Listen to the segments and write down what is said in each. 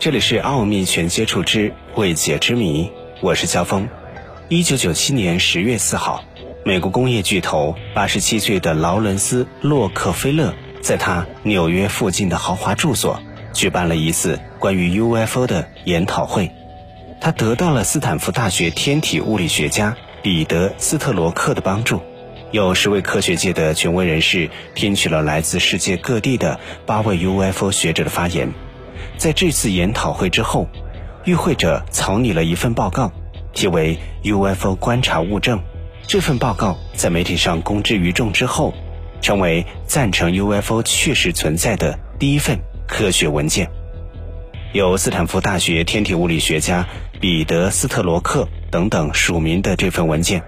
这里是《奥秘全接触之未解之谜》，我是肖峰。一九九七年十月四号，美国工业巨头八十七岁的劳伦斯·洛克菲勒在他纽约附近的豪华住所举办了一次关于 UFO 的研讨会。他得到了斯坦福大学天体物理学家彼得·斯特罗克的帮助，有十位科学界的权威人士听取了来自世界各地的八位 UFO 学者的发言。在这次研讨会之后，与会者草拟了一份报告，题为《UFO 观察物证》。这份报告在媒体上公之于众之后，成为赞成 UFO 确实存在的第一份科学文件。由斯坦福大学天体物理学家彼得·斯特罗克等等署名的这份文件，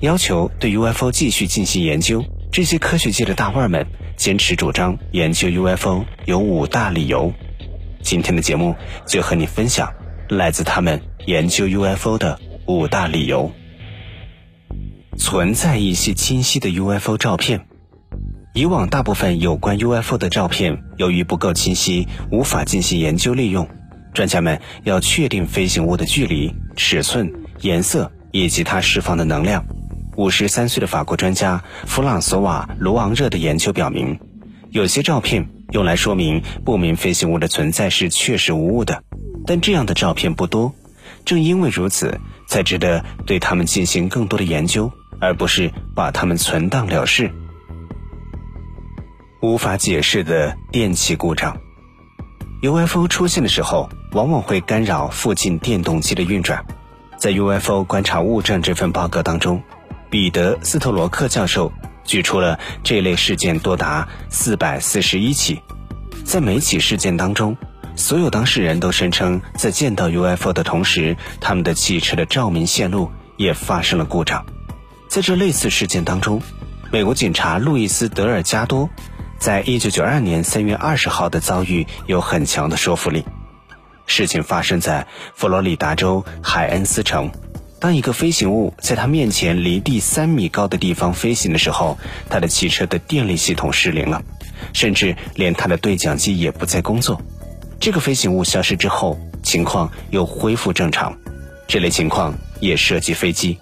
要求对 UFO 继续进行研究。这些科学界的大腕们坚持主张研究 UFO 有五大理由。今天的节目就和你分享来自他们研究 UFO 的五大理由。存在一些清晰的 UFO 照片。以往大部分有关 UFO 的照片，由于不够清晰，无法进行研究利用。专家们要确定飞行物的距离、尺寸、颜色以及它释放的能量。五十三岁的法国专家弗朗索瓦·卢昂热的研究表明，有些照片。用来说明不明飞行物的存在是确实无误的，但这样的照片不多。正因为如此，才值得对它们进行更多的研究，而不是把它们存档了事。无法解释的电气故障，UFO 出现的时候，往往会干扰附近电动机的运转。在 UFO 观察物证这份报告当中，彼得·斯特罗克教授。举出了这类事件多达四百四十一起，在每起事件当中，所有当事人都声称在见到 UFO 的同时，他们的汽车的照明线路也发生了故障。在这类似事件当中，美国警察路易斯·德尔加多在一九九二年三月二十号的遭遇有很强的说服力。事情发生在佛罗里达州海恩斯城。当一个飞行物在他面前离地三米高的地方飞行的时候，他的汽车的电力系统失灵了，甚至连他的对讲机也不再工作。这个飞行物消失之后，情况又恢复正常。这类情况也涉及飞机。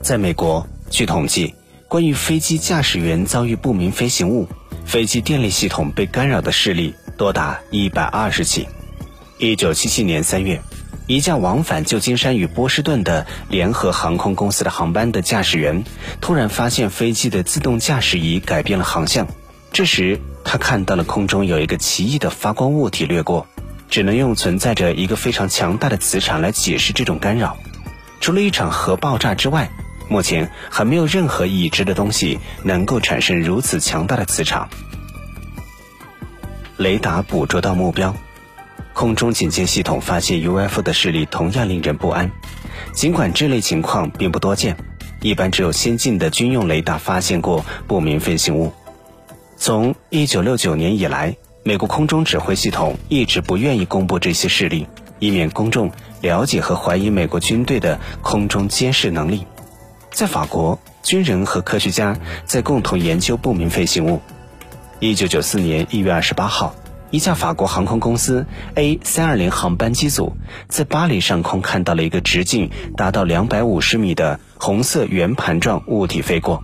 在美国，据统计，关于飞机驾驶员遭遇不明飞行物、飞机电力系统被干扰的事例多达一百二十起。一九七七年三月。一架往返旧金山与波士顿的联合航空公司的航班的驾驶员，突然发现飞机的自动驾驶仪改变了航向。这时，他看到了空中有一个奇异的发光物体掠过，只能用存在着一个非常强大的磁场来解释这种干扰。除了一场核爆炸之外，目前还没有任何已知的东西能够产生如此强大的磁场。雷达捕捉到目标。空中警戒系统发现 UFO 的事例同样令人不安，尽管这类情况并不多见，一般只有先进的军用雷达发现过不明飞行物。从1969年以来，美国空中指挥系统一直不愿意公布这些事例，以免公众了解和怀疑美国军队的空中监视能力。在法国，军人和科学家在共同研究不明飞行物。1994年1月28号。一架法国航空公司 A 三二零航班机组在巴黎上空看到了一个直径达到两百五十米的红色圆盘状物体飞过，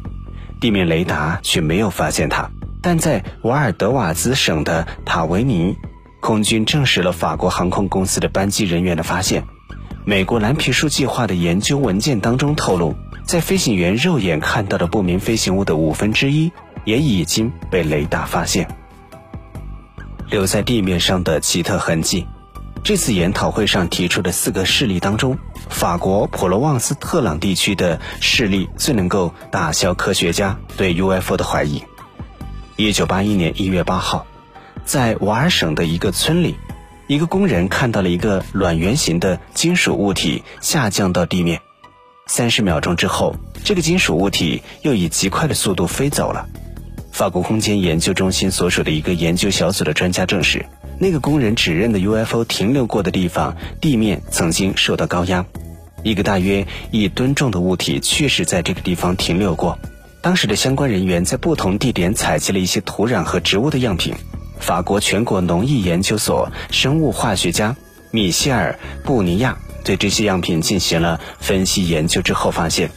地面雷达却没有发现它。但在瓦尔德瓦兹省的塔维尼，空军证实了法国航空公司的班机人员的发现。美国蓝皮书计划的研究文件当中透露，在飞行员肉眼看到的不明飞行物的五分之一也已经被雷达发现。留在地面上的奇特痕迹。这次研讨会上提出的四个事例当中，法国普罗旺斯特朗地区的事例最能够打消科学家对 UFO 的怀疑。一九八一年一月八号，在瓦尔省的一个村里，一个工人看到了一个卵圆形的金属物体下降到地面。三十秒钟之后，这个金属物体又以极快的速度飞走了。法国空间研究中心所属的一个研究小组的专家证实，那个工人指认的 UFO 停留过的地方地面曾经受到高压，一个大约一吨重的物体确实在这个地方停留过。当时的相关人员在不同地点采集了一些土壤和植物的样品。法国全国农业研究所生物化学家米歇尔·布尼亚对这些样品进行了分析研究之后，发现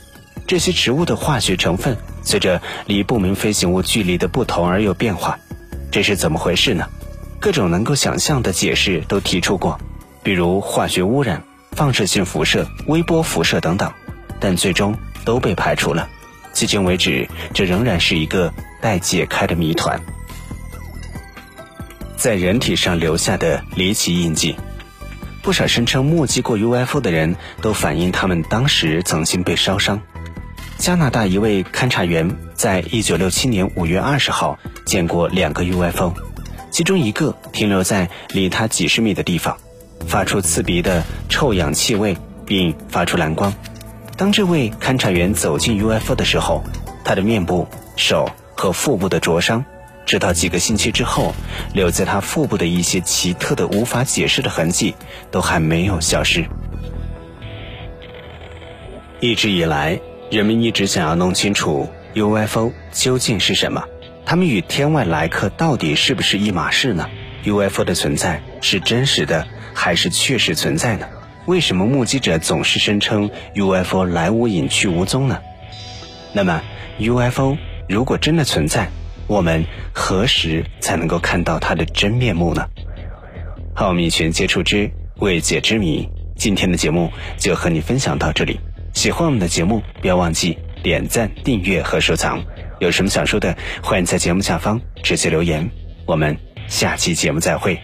这些植物的化学成分随着离不明飞行物距离的不同而有变化。这是怎么回事呢？各种能够想象的解释都提出过，比如化学污染、放射性辐射、微波辐射等等，但最终都被排除了。迄今为止，这仍然是一个待解开的谜团。在人体上留下的离奇印记，不少声称目击过 UFO 的人都反映他们当时曾经被烧伤。加拿大一位勘察员在一九六七年五月二十号见过两个 UFO，其中一个停留在离他几十米的地方，发出刺鼻的臭氧气味，并发出蓝光。当这位勘察员走进 UFO 的时候，他的面部、手和腹部的灼伤，直到几个星期之后，留在他腹部的一些奇特的、无法解释的痕迹都还没有消失。一直以来，人们一直想要弄清楚 UFO 究竟是什么，它们与天外来客到底是不是一码事呢？UFO 的存在是真实的，还是确实存在呢？为什么目击者总是声称 UFO 来无影去无踪呢？那么 UFO 如果真的存在，我们何时才能够看到它的真面目呢？奥秘全接触之未解之谜，今天的节目就和你分享到这里。喜欢我们的节目，不要忘记点赞、订阅和收藏。有什么想说的，欢迎在节目下方直接留言。我们下期节目再会。